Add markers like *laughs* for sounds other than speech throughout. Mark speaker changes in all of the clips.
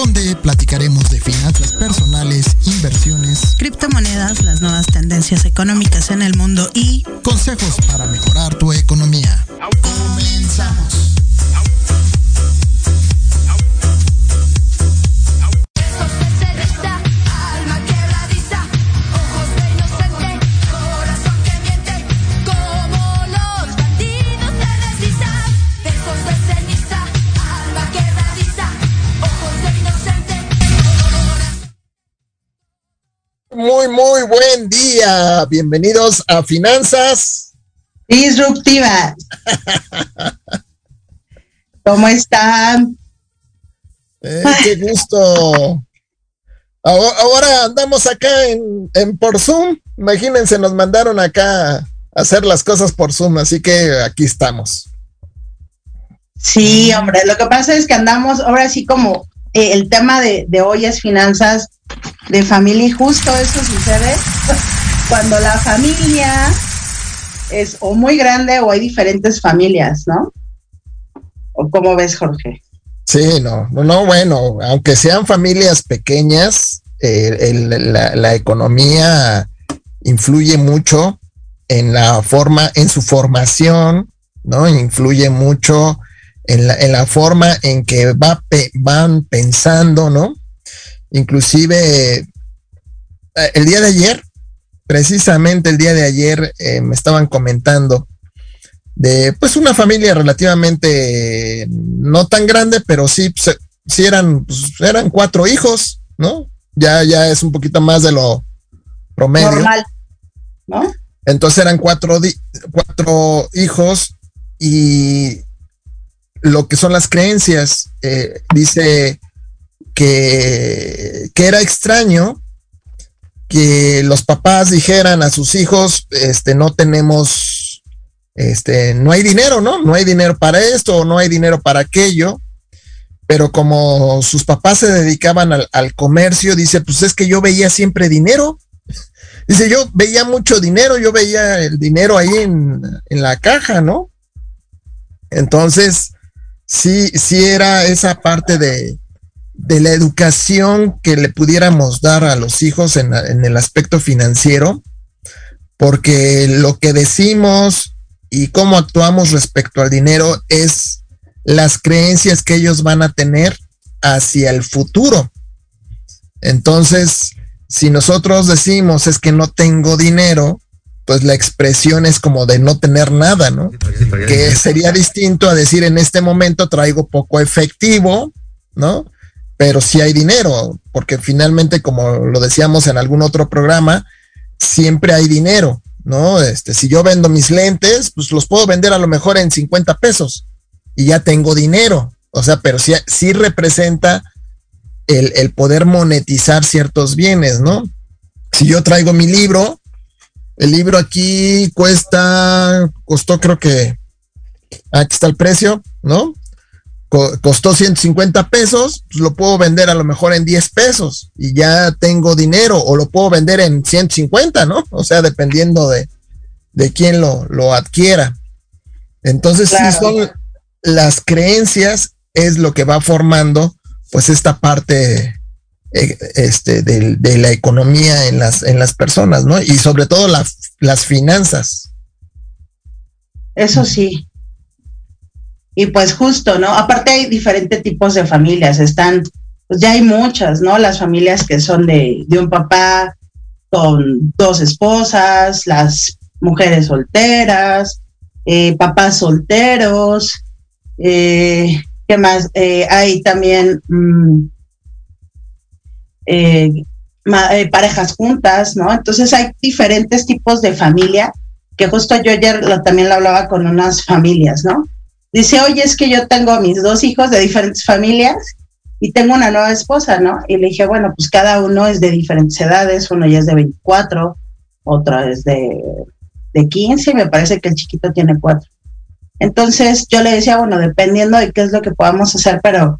Speaker 1: donde platicaremos de finanzas personales, inversiones,
Speaker 2: criptomonedas, las nuevas tendencias económicas en el mundo y
Speaker 1: consejos para mejorar tu economía. Comenzamos. Muy, muy buen día. Bienvenidos a Finanzas
Speaker 3: Disruptivas. *laughs* ¿Cómo están?
Speaker 1: Eh, qué gusto. Ahora, andamos acá en, en, por Zoom. Imagínense, nos mandaron acá a hacer las cosas por Zoom, así que aquí estamos.
Speaker 3: Sí, hombre, lo que pasa es que andamos ahora sí como eh, el tema de, hoy es finanzas de familia y justo eso sucede *laughs* cuando la familia es o muy grande o hay diferentes familias, ¿no? ¿O cómo ves, Jorge?
Speaker 1: Sí, no, no, bueno, aunque sean familias pequeñas, eh, la, economía influye mucho en la forma, en su formación, ¿no? Influye mucho en la, en la forma en que va, van pensando, ¿no? Inclusive eh, el día de ayer, precisamente el día de ayer, eh, me estaban comentando de pues una familia relativamente no tan grande, pero sí, pues, sí eran, pues, eran cuatro hijos, ¿no? Ya, ya es un poquito más de lo promedio.
Speaker 3: Normal, ¿no?
Speaker 1: Entonces eran cuatro, cuatro hijos y lo que son las creencias, eh, dice que, era extraño que los papás dijeran a sus hijos, este, no tenemos, este, no hay dinero, ¿no? No hay dinero para esto o no hay dinero para aquello. Pero como sus papás se dedicaban al, comercio, dice, pues es que yo veía siempre dinero. *laughs* Dice, yo veía mucho dinero, yo veía el dinero ahí en, en la caja, ¿no? Entonces, sí, sí era esa parte de, de la educación que le pudiéramos dar a los hijos en, el aspecto financiero, porque lo que decimos y cómo actuamos respecto al dinero es las creencias que ellos van a tener hacia el futuro. Entonces, si nosotros decimos es que no tengo dinero, pues la expresión es como de no tener nada, ¿no? Que sería distinto a decir en este momento traigo poco efectivo, ¿no? pero sí hay dinero, porque finalmente, como lo decíamos en algún otro programa, siempre hay dinero, ¿no? Este, si yo vendo mis lentes, pues los puedo vender a lo mejor en 50 pesos y ya tengo dinero, o sea, pero sí, sí representa el, el poder monetizar ciertos bienes, ¿no? Si yo traigo mi libro, el libro aquí cuesta, costó creo que, aquí está el precio, ¿no? costó 150 pesos, pues lo puedo vender a lo mejor en 10 pesos y ya tengo dinero o lo puedo vender en 150, ¿no? O sea, dependiendo de, de quién lo, lo adquiera. Entonces, si son las creencias, es lo que va formando pues esta parte este, de, de, la economía en las, en las personas, ¿no? Y sobre todo las finanzas.
Speaker 3: Eso sí, y pues justo, ¿no? Aparte hay diferentes tipos de familias, están, pues ya hay muchas, ¿no? Las familias que son de, de un papá con dos esposas, las mujeres solteras, eh, papás solteros, eh, ¿qué más? Eh, hay también mm, parejas juntas, ¿no? Entonces hay diferentes tipos de familia, que justo yo ayer también lo hablaba con unas familias, ¿no? dice, oye, es que yo tengo mis dos hijos de diferentes familias y tengo una nueva esposa, ¿no? Y le dije, bueno, pues cada uno es de diferentes edades, uno ya es de 24, otro es de, de 15 y me parece que el chiquito tiene cuatro. Entonces yo le decía, bueno, dependiendo de qué es lo que podamos hacer, pero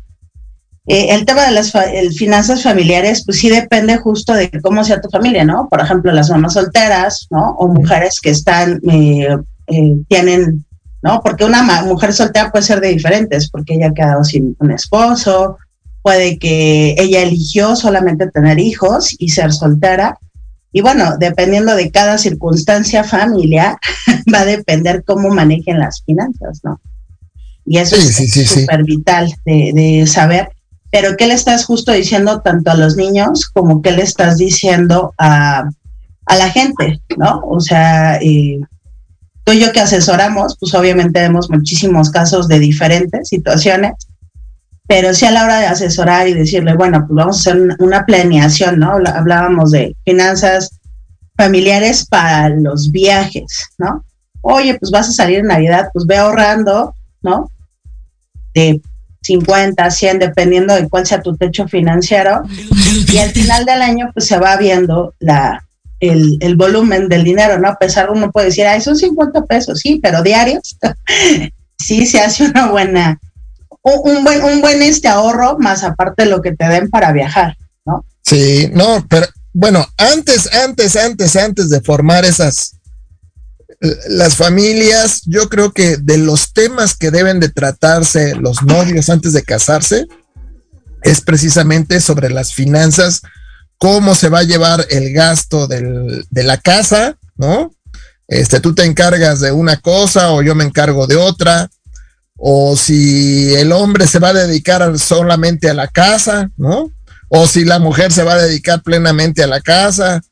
Speaker 3: eh, el tema de las finanzas familiares, pues sí depende justo de cómo sea tu familia, ¿no? Por ejemplo, las mamás solteras, ¿no? O mujeres que están, eh, eh, tienen, ¿no? Porque una mujer soltera puede ser de diferentes, porque ella ha quedado sin un esposo, puede que ella eligió solamente tener hijos y ser soltera. Y bueno, dependiendo de cada circunstancia familiar, *laughs* va a depender cómo manejen las finanzas, ¿no? Y eso es súper vital de, de, saber pero ¿qué le estás justo diciendo tanto a los niños como qué le estás diciendo a, la gente, ¿no? O sea, eh, tú y yo que asesoramos, pues obviamente vemos muchísimos casos de diferentes situaciones, pero sí a la hora de asesorar y decirle, bueno, pues vamos a hacer una planeación, ¿no? Hablábamos de finanzas familiares para los viajes, ¿no? Oye, pues vas a salir en Navidad, pues ve ahorrando, ¿no? De 50, 100, dependiendo de cuál sea tu techo financiero. Y al final del año, pues se va viendo la, el, el volumen del dinero, ¿no? A pesar uno puede decir, ay, son 50 pesos, sí, pero diarios, *laughs* sí se hace una buena, un, buen, un buen este ahorro, más aparte de lo que te den para viajar, ¿no?
Speaker 1: Sí, no, pero bueno, antes, antes, antes, antes de formar esas las familias, yo creo que de los temas que deben de tratarse los novios antes de casarse, es precisamente sobre las finanzas, cómo se va a llevar el gasto de la casa, ¿no? Este, tú te encargas de una cosa o yo me encargo de otra, o si el hombre se va a dedicar solamente a la casa, ¿no? O si la mujer se va a dedicar plenamente a la casa,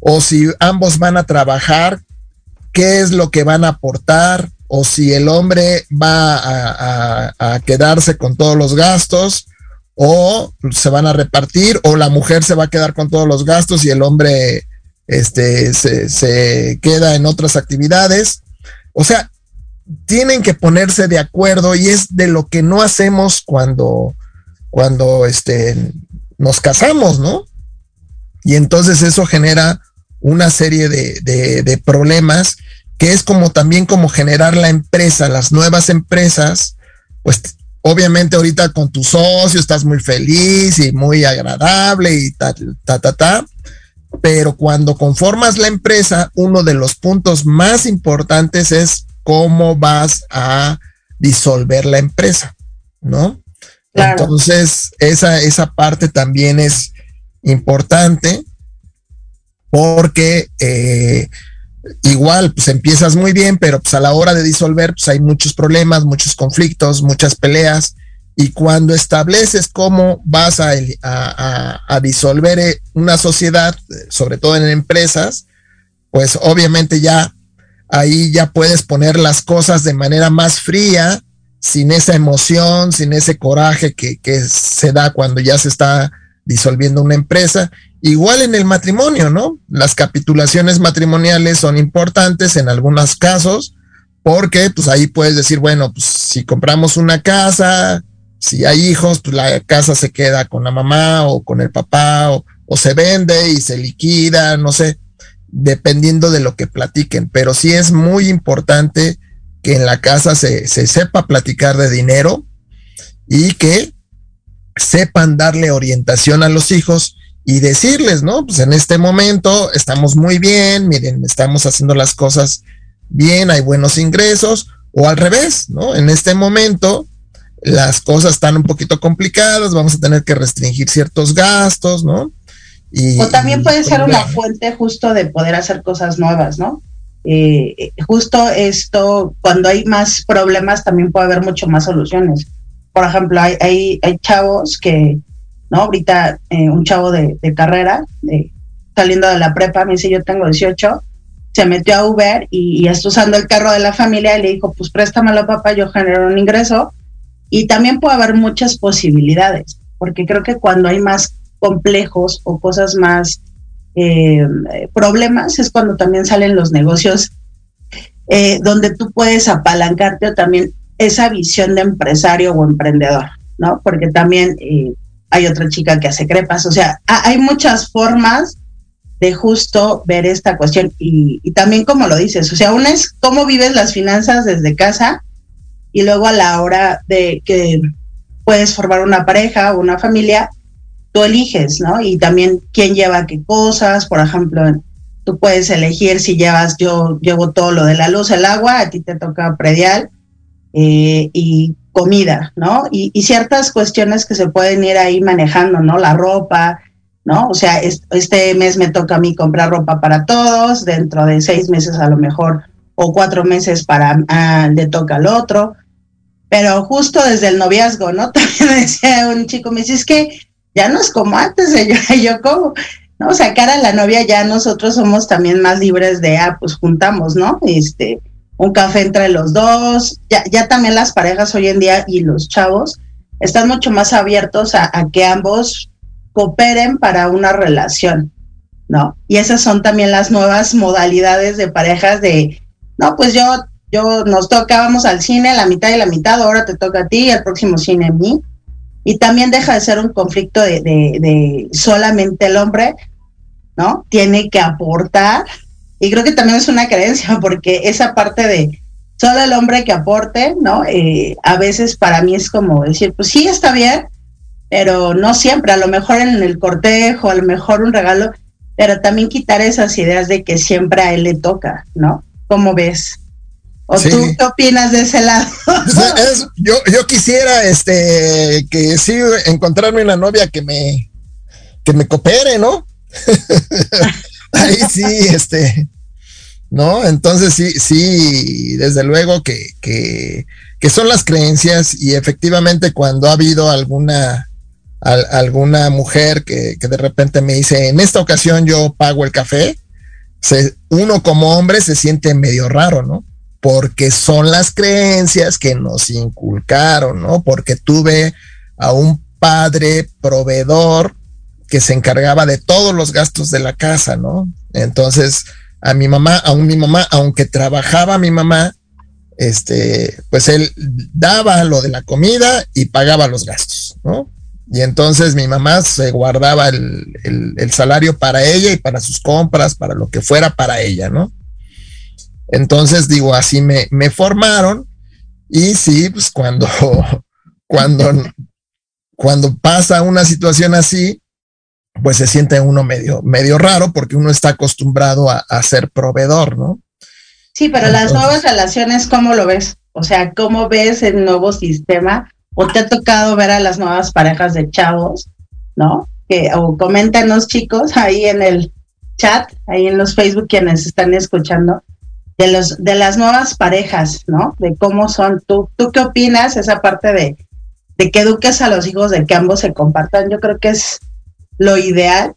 Speaker 1: o si ambos van a trabajar, qué es lo que van a aportar o si el hombre va a, quedarse con todos los gastos o se van a repartir o la mujer se va a quedar con todos los gastos y el hombre este, se, queda en otras actividades. O sea, tienen que ponerse de acuerdo y es de lo que no hacemos cuando, cuando este, nos casamos, ¿no? Y entonces eso genera una serie de, problemas que es como también como generar la empresa, las nuevas empresas, pues obviamente ahorita con tu socio estás muy feliz y muy agradable y ta, ta, ta, ta, pero cuando conformas la empresa, uno de los puntos más importantes es cómo vas a disolver la empresa, ¿no? Entonces, esa, esa parte también es importante porque eh, igual, pues empiezas muy bien, pero pues a la hora de disolver, pues hay muchos problemas, muchos conflictos, muchas peleas. Y cuando estableces cómo vas a, a, disolver eh, una sociedad, sobre todo en empresas, pues obviamente ya ahí ya puedes poner las cosas de manera más fría, sin esa emoción, sin ese coraje que, que se da cuando ya se está disolviendo una empresa Igual en el matrimonio, ¿no? Las capitulaciones matrimoniales son importantes en algunos casos porque pues ahí puedes decir, bueno, pues si compramos una casa, si hay hijos, pues la casa se queda con la mamá o con el papá o, se vende y se liquida, no sé, dependiendo de lo que platiquen. Pero sí es muy importante que en la casa se, se sepa platicar de dinero y que sepan darle orientación a los hijos y decirles, ¿no? Pues en este momento estamos muy bien, miren, estamos haciendo las cosas bien, hay buenos ingresos, o al revés, ¿no? En este momento las cosas están un poquito complicadas, vamos a tener que restringir ciertos gastos, ¿no?
Speaker 3: Y, o también puede ser una fuente justo de poder hacer cosas nuevas, ¿no? Eh, justo esto, cuando hay más problemas, también puede haber mucho más soluciones. Por ejemplo, hay, hay, chavos que ¿no? Ahorita eh, un chavo de, carrera, saliendo de la prepa, me dice, yo tengo 18, se metió a Uber y, está usando el carro de la familia y le dijo, pues préstamelo papá, yo genero un ingreso. Y también puede haber muchas posibilidades, porque creo que cuando hay más complejos o cosas más eh, problemas es cuando también salen los negocios eh, donde tú puedes apalancarte o también esa visión de empresario o emprendedor, ¿no? Porque también hay otra chica que hace crepas, o sea, hay muchas formas de justo ver esta cuestión y, y también como lo dices, o sea, una es cómo vives las finanzas desde casa y luego a la hora de que puedes formar una pareja o una familia, tú eliges, ¿no? Y también quién lleva qué cosas, por ejemplo, tú puedes elegir si llevas, yo llevo todo lo de la luz, el agua, a ti te toca predial eh, y comida, ¿no? Y, y, ciertas cuestiones que se pueden ir ahí manejando, ¿no? La ropa, ¿no? O sea, este mes me toca a mí comprar ropa para todos, dentro de seis meses a lo mejor, o cuatro meses para, ah, le toca al otro pero justo desde el noviazgo, ¿no? *laughs* También decía un chico, me dice, es que ya no es como antes, *laughs* yo, yo como, ¿no? O sea, cara a la novia ya nosotros somos también más libres de, ah, pues juntamos, ¿no? Este, un café entre los dos, ya, ya también las parejas hoy en día y los chavos están mucho más abiertos a, que ambos cooperen para una relación, ¿no? Y esas son también las nuevas modalidades de parejas de, no, pues yo yo nos toca, vamos al cine, la mitad y la mitad, ahora te toca a ti, el próximo cine a mí. Y también deja de ser un conflicto de, de, solamente el hombre, ¿no? Tiene que aportar. Y creo que también es una creencia, porque esa parte de solo el hombre que aporte, ¿no? Eh, a veces para mí es como decir, pues sí, está bien, pero no siempre, a lo mejor en el cortejo, a lo mejor un regalo, pero también quitar esas ideas de que siempre a él le toca, ¿no? ¿Cómo ves? ¿O tú qué opinas de ese lado?
Speaker 1: yo, yo quisiera este que sí encontrarme una novia que me que me coopere, ¿no? *laughs* Ahí sí, este, ¿no? Entonces sí, sí, desde luego que, que, que son las creencias y efectivamente cuando ha habido alguna, alguna mujer que, que, de repente me dice, en esta ocasión yo pago el café, se, uno como hombre se siente medio raro, ¿no? porque son las creencias que nos inculcaron, ¿no? Porque tuve a un padre proveedor que se encargaba de todos los gastos de la casa, ¿no? Entonces, a mi mamá, aún mi mamá, aunque trabajaba mi mamá, este, pues él daba lo de la comida y pagaba los gastos, ¿no? Y entonces mi mamá se guardaba el, el, el salario para ella y para sus compras, para lo que fuera para ella, ¿no? Entonces, digo, así me, me formaron y sí, pues cuando, *laughs* cuando, cuando pasa una situación así, pues se siente uno medio, medio raro porque uno está acostumbrado a, a ser proveedor, ¿no?
Speaker 3: Sí, pero Entonces, las nuevas relaciones, ¿cómo lo ves? O sea, ¿cómo ves el nuevo sistema? ¿O te ha tocado ver a las nuevas parejas de chavos, no? Que, o coméntanos, chicos, ahí en el chat, ahí en los Facebook, quienes están escuchando, de los de las nuevas parejas, ¿no? De cómo son. ¿Tú, tú qué opinas? Esa parte de, de que eduques a los hijos, de que ambos se compartan, yo creo que es lo ideal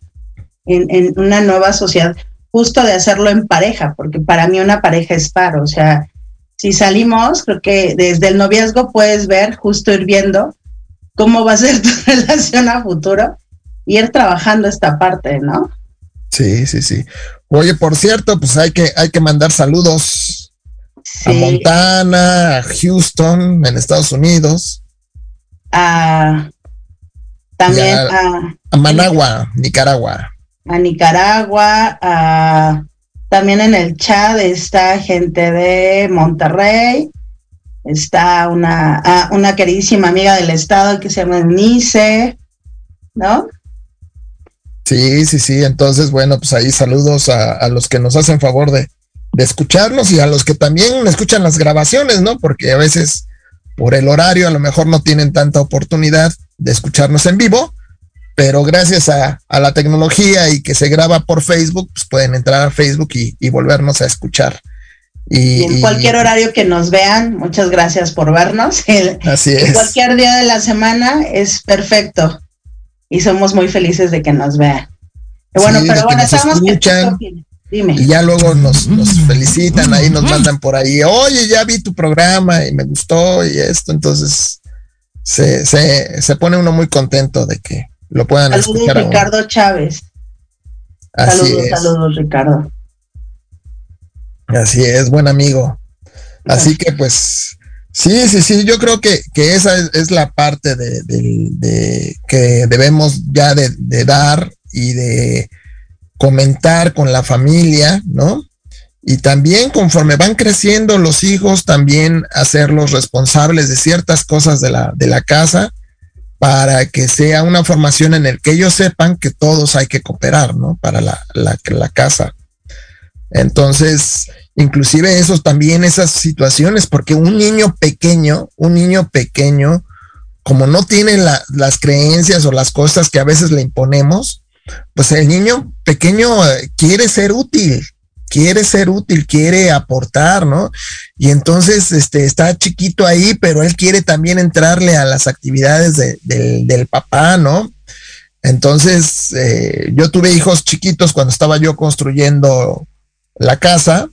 Speaker 3: en, en una nueva sociedad, justo de hacerlo en pareja, porque para mí una pareja es par, o sea, si salimos, creo que desde el noviazgo puedes ver, justo ir viendo cómo va a ser *laughs* tu relación a futuro y ir trabajando esta parte, ¿no?
Speaker 1: Sí, sí, sí. Oye, por cierto, pues hay que, hay que mandar saludos sí. a Montana, a Houston, en Estados Unidos.
Speaker 3: A, también
Speaker 1: a,
Speaker 3: a,
Speaker 1: a, Managua, Nicaragua.
Speaker 3: A Nicaragua, a, también en el chat está gente de Monterrey, está una, una queridísima amiga del estado que se llama Nice, ¿no?
Speaker 1: Sí, sí, sí. Entonces, bueno, pues ahí saludos a, a los que nos hacen favor de, de, escucharnos y a los que también escuchan las grabaciones, ¿no? Porque a veces por el horario a lo mejor no tienen tanta oportunidad de escucharnos en vivo, pero gracias a, a la tecnología y que se graba por Facebook, pues pueden entrar a Facebook y, y volvernos a escuchar.
Speaker 3: Y, y, en cualquier horario que nos vean, muchas gracias por vernos. *laughs* El,
Speaker 1: así es.
Speaker 3: Cualquier día de la semana es perfecto y somos muy felices de que nos vean. Bueno, sí, pero bueno, estamos
Speaker 1: escuchan, que Dime. Y ya luego nos, nos, felicitan, ahí nos mandan por ahí, oye, ya vi tu programa y me gustó y esto, entonces se, se, se pone uno muy contento de que lo puedan
Speaker 3: saludos,
Speaker 1: escuchar.
Speaker 3: Ricardo Chávez.
Speaker 1: Así
Speaker 3: saludos,
Speaker 1: es.
Speaker 3: saludos, Ricardo.
Speaker 1: Así es, buen amigo. Así que pues, sí, sí, sí, yo creo que, que esa es, es la parte de, de, de, que debemos ya de, de dar y de, comentar con la familia, ¿no? Y también conforme van creciendo los hijos, también hacerlos responsables de ciertas cosas de la, de la casa para que sea una formación en el que ellos sepan que todos hay que cooperar, ¿no? Para la, la, casa. Entonces, inclusive eso también, esas situaciones, porque un niño pequeño, un niño pequeño, como no tiene las creencias o las cosas que a veces le imponemos, pues el niño pequeño eh, quiere ser útil, quiere ser útil, quiere aportar, ¿no? Y entonces este, está chiquito ahí, pero él quiere también entrarle a las actividades del papá, ¿no? Entonces, eh, yo tuve hijos chiquitos cuando estaba yo construyendo la casa,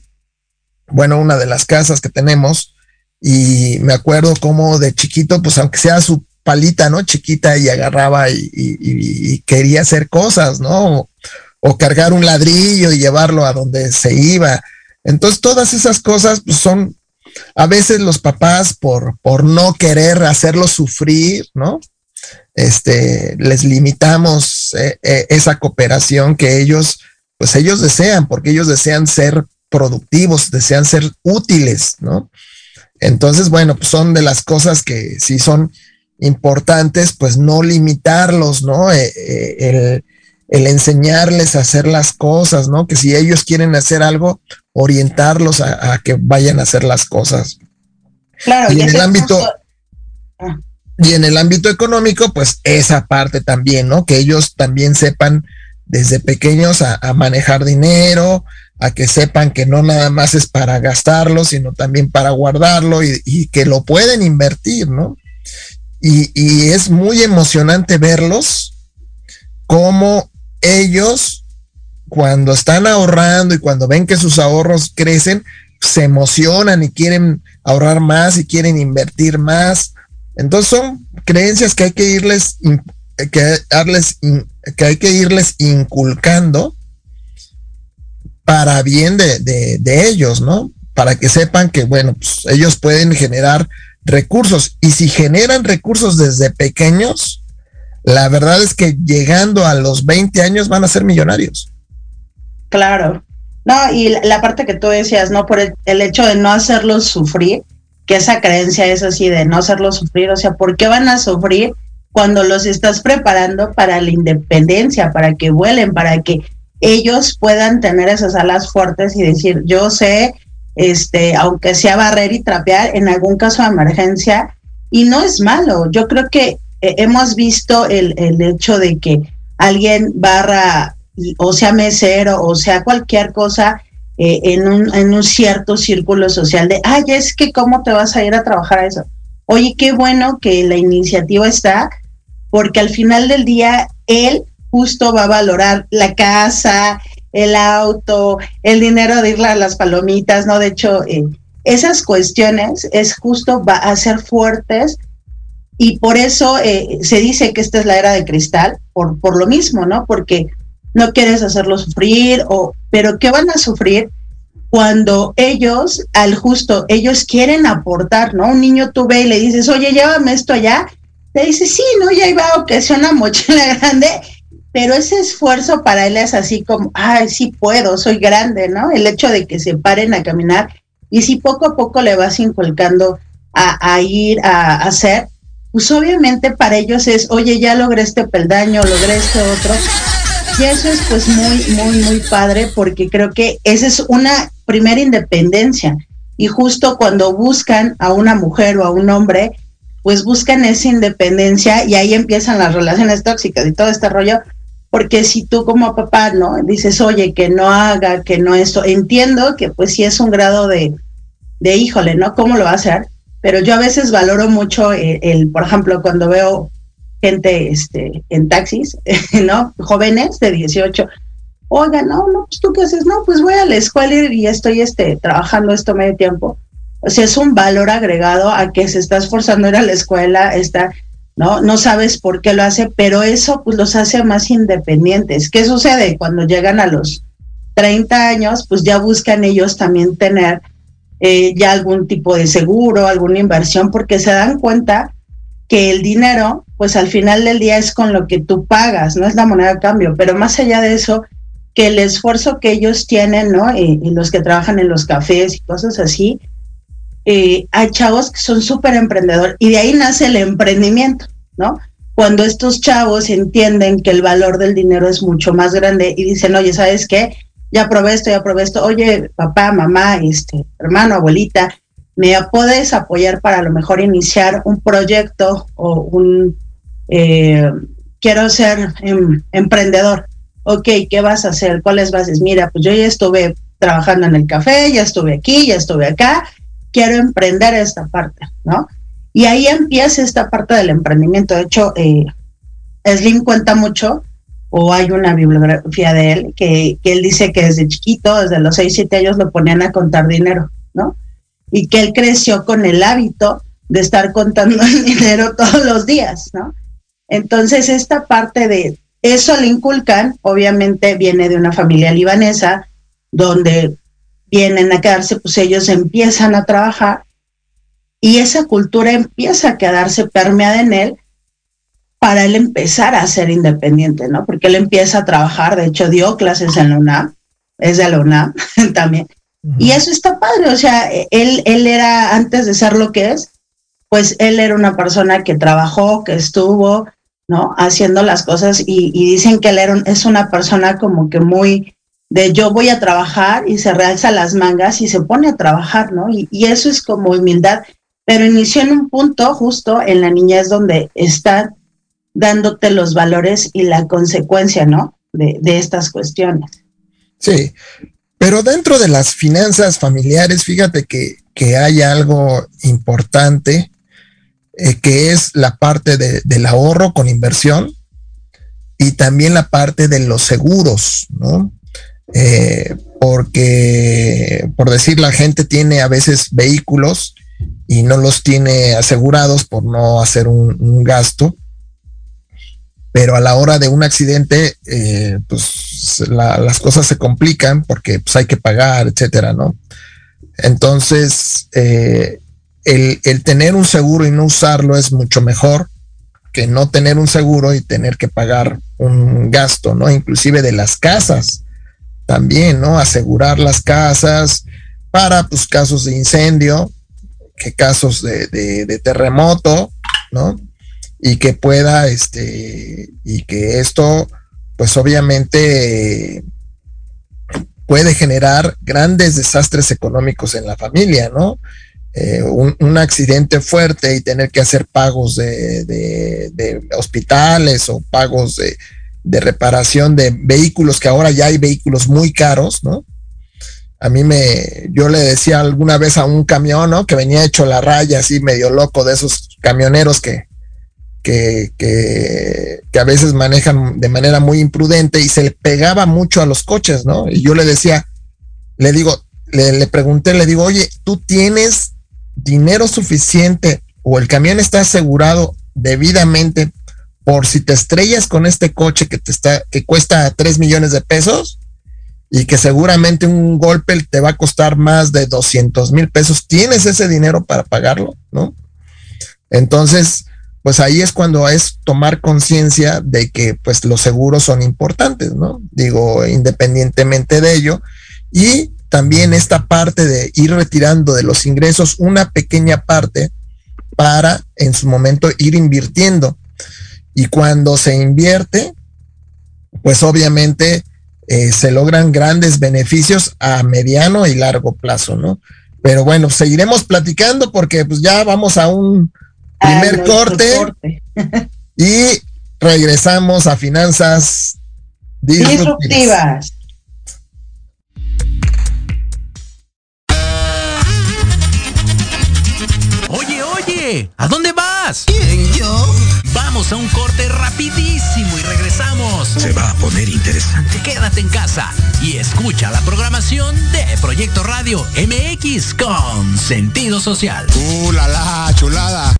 Speaker 1: bueno, una de las casas que tenemos, y me acuerdo como de chiquito, pues aunque sea su palita, ¿no? Chiquita y agarraba y, quería hacer cosas, ¿no? O, cargar un ladrillo y llevarlo a donde se iba. Entonces, todas esas cosas pues, son, a veces los papás, por, por no querer hacerlos sufrir, ¿no? Este, les limitamos eh, eh, esa cooperación que ellos, pues ellos desean, porque ellos desean ser productivos, desean ser útiles, ¿no? Entonces, bueno, pues son de las cosas que sí son importantes, pues no limitarlos, ¿no? Eh, eh, el, enseñarles a hacer las cosas, ¿no? Que si ellos quieren hacer algo, orientarlos a, que vayan a hacer las cosas.
Speaker 3: Claro,
Speaker 1: y, en el ámbito... Ah. Y en el ámbito económico, pues esa parte también, ¿no? Que ellos también sepan desde pequeños a, manejar dinero, a que sepan que no nada más es para gastarlo, sino también para guardarlo y, y que lo pueden invertir, ¿no? y, es muy emocionante verlos como ellos cuando están ahorrando y cuando ven que sus ahorros crecen, se emocionan y quieren ahorrar más y quieren invertir más. Entonces son creencias que hay que irles, que, darles, que hay que irles inculcando para bien de, de, ellos, ¿no? Para que sepan que, bueno, pues ellos pueden generar recursos. Y si generan recursos desde pequeños, la verdad es que llegando a los 20 años van a ser millonarios.
Speaker 3: Claro. No, y la, parte que tú decías, ¿no? Por el, hecho de no hacerlos sufrir, que esa creencia es así de no hacerlos sufrir, o sea, ¿por qué van a sufrir cuando los estás preparando para la independencia, para que vuelen, para que ellos puedan tener esas alas fuertes y decir, yo sé este, aunque sea barrer y trapear en algún caso de emergencia, y no es malo. Yo creo que eh, hemos visto el, el, hecho de que alguien barra, o sea mesero, o sea cualquier cosa, eh, en, un, en un cierto círculo social de, ay, es que cómo te vas a ir a trabajar a eso. Oye, qué bueno que la iniciativa está, porque al final del día él justo va a valorar la casa, el auto, el dinero de ir a las palomitas, ¿no? De hecho, eh, esas cuestiones es justo va a ser fuertes y por eso eh, se dice que esta es la era de cristal, por, por lo mismo, ¿no? Porque no quieres hacerlo sufrir, o, pero ¿qué van a sufrir? Cuando ellos, al justo, ellos quieren aportar, ¿no? Un niño tú ve y le dices, oye, llévame esto allá, te dice, sí, ¿no? Ya iba a que una mochila *laughs* grande pero ese esfuerzo para él es así como, ay, sí puedo, soy grande, ¿no? El hecho de que se paren a caminar y si poco a poco le vas inculcando a, ir a, hacer, pues obviamente para ellos es, oye, ya logré este peldaño, logré este otro. Y eso es pues muy, muy, muy padre porque creo que esa es una primera independencia. Y justo cuando buscan a una mujer o a un hombre, pues buscan esa independencia y ahí empiezan las relaciones tóxicas y todo este rollo, porque si tú como papá, ¿no? Dices, oye, que no haga, que no esto, entiendo que pues sí es un grado de, de híjole, ¿no? ¿Cómo lo va a hacer? Pero yo a veces valoro mucho el, por ejemplo, cuando veo gente este, en taxis, *laughs* ¿no? Jóvenes de 18, oiga, no, no, pues tú qué haces, no, pues voy a la escuela y estoy este, trabajando esto medio tiempo. O sea, es un valor agregado a que se está esforzando ir a la escuela, está ¿no? No sabes por qué lo hace, pero eso pues los hace más independientes. ¿Qué sucede? Cuando llegan a los 30 años, pues ya buscan ellos también tener eh, ya algún tipo de seguro, alguna inversión, porque se dan cuenta que el dinero, pues al final del día es con lo que tú pagas, no es la moneda de cambio, pero más allá de eso, que el esfuerzo que ellos tienen, ¿no? Eh, y los que trabajan en los cafés y cosas así, eh, hay chavos que son súper emprendedores y de ahí nace el emprendimiento, ¿no? Cuando estos chavos entienden que el valor del dinero es mucho más grande y dicen, oye, ¿sabes qué? Ya probé esto, ya probé esto. Oye, papá, mamá, este, hermano, abuelita, ¿me puedes apoyar para a lo mejor iniciar un proyecto o un... Eh, quiero ser em, emprendedor ok, ¿qué vas a hacer? ¿Cuáles bases? Mira, pues yo ya estuve trabajando en el café, ya estuve aquí, ya estuve acá, quiero emprender esta parte, ¿no? Y ahí empieza esta parte del emprendimiento. De hecho, eh, Slim cuenta mucho, o hay una bibliografía de él, que, que él dice que desde chiquito, desde los 6, 7 años, lo ponían a contar dinero, ¿no? Y que él creció con el hábito de estar contando *laughs* el dinero todos los días, ¿no? Entonces, esta parte de eso le inculcan, obviamente viene de una familia libanesa, donde vienen a quedarse, pues ellos empiezan a trabajar y esa cultura empieza a quedarse permeada en él para él empezar a ser independiente, ¿no? Porque él empieza a trabajar, de hecho dio clases en la UNAM, es de la UNAM *laughs* también. Y eso está padre, o sea, él, él era, antes de ser lo que es, pues él era una persona que trabajó, que estuvo, ¿no? Haciendo las cosas y, dicen que él es una persona como que muy de yo voy a trabajar y se realza las mangas y se pone a trabajar, ¿no? Y, eso es como humildad, pero inició en un punto justo en la niñez donde está dándote los valores y la consecuencia, ¿no? De, de estas cuestiones.
Speaker 1: Sí, pero dentro de las finanzas familiares, fíjate que, que hay algo importante eh, que es la parte del ahorro con inversión y también la parte de los seguros, ¿no? Eh, porque, por decir, la gente tiene a veces vehículos y no los tiene asegurados por no hacer un, gasto, pero a la hora de un accidente, eh, pues las cosas se complican porque pues, hay que pagar, etcétera, ¿no? Entonces, el, tener un seguro y no usarlo es mucho mejor que no tener un seguro y tener que pagar un gasto, ¿no? Inclusive de las casas también, ¿no? Asegurar las casas para pues casos de incendio, que casos de, de, terremoto, ¿no? Y que pueda, este, y que esto, pues obviamente puede generar grandes desastres económicos en la familia, ¿no? Eh, un, accidente fuerte y tener que hacer pagos de, hospitales o pagos de, reparación de vehículos, que ahora ya hay vehículos muy caros, ¿no? A mí me, yo le decía alguna vez a un camión, ¿no? Que venía hecho la raya, así medio loco, de esos camioneros que, que, que, a veces manejan de manera muy imprudente y se le pegaba mucho a los coches, ¿no? Y yo le decía, le digo, le, pregunté, le digo, oye, tú tienes dinero suficiente o el camión está asegurado debidamente por si te estrellas con este coche que te está, que cuesta 3 millones de pesos y que seguramente un golpe te va a costar más de 200 mil pesos, tienes ese dinero para pagarlo, ¿no? Entonces, pues ahí es cuando es tomar conciencia de que pues los seguros son importantes, ¿no? Digo, independientemente de ello. Y también esta parte de ir retirando de los ingresos una pequeña parte para en su momento ir invirtiendo. Y cuando se invierte, pues obviamente eh, se logran grandes beneficios a mediano y largo plazo, ¿no? Pero bueno, seguiremos platicando porque pues ya vamos a un primer corte, y regresamos a finanzas disruptivas.
Speaker 4: ¿A dónde vas?
Speaker 5: ¿Quién, yo?
Speaker 4: Vamos a un corte rapidísimo y regresamos.
Speaker 5: Se va a poner interesante.
Speaker 4: Quédate en casa y escucha la programación de Proyecto Radio MX con sentido social.
Speaker 5: ¡Uh, la, la chulada!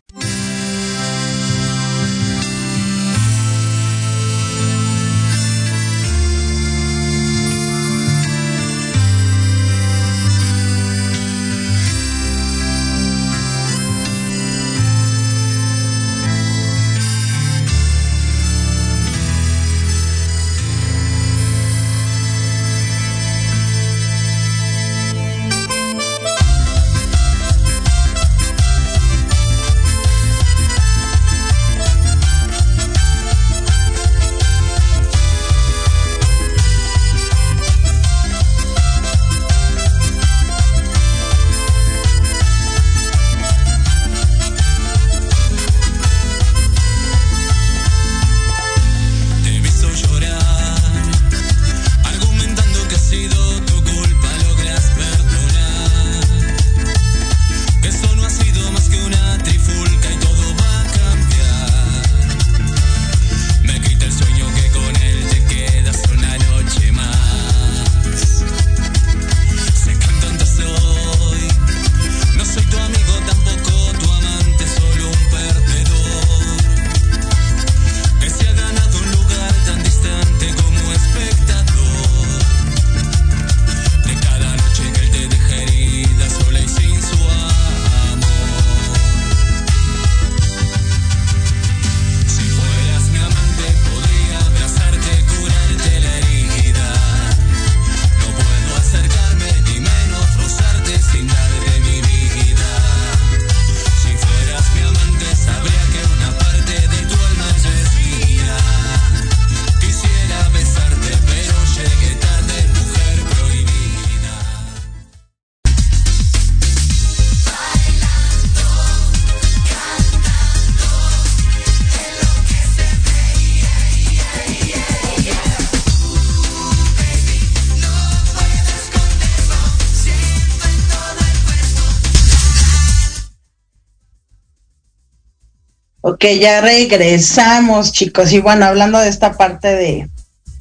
Speaker 3: Ok, ya regresamos, chicos. Y bueno, hablando de esta parte de,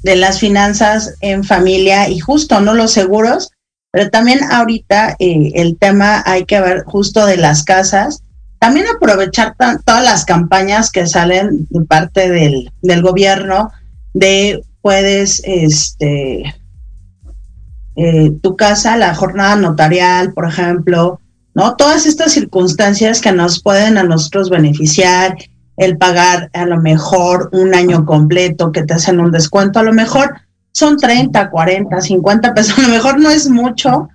Speaker 3: de las finanzas en familia y justo, ¿no? Los seguros, pero también ahorita eh, el tema hay que ver justo de las casas. También aprovechar todas las campañas que salen de parte del, del gobierno de puedes, este, eh, tu casa, la jornada notarial, por ejemplo, ¿no? Todas estas circunstancias que nos pueden a nosotros beneficiar, el pagar a lo mejor un año completo que te hacen un descuento, a lo mejor son 30, 40, 50 pesos, *laughs* a lo mejor no es mucho,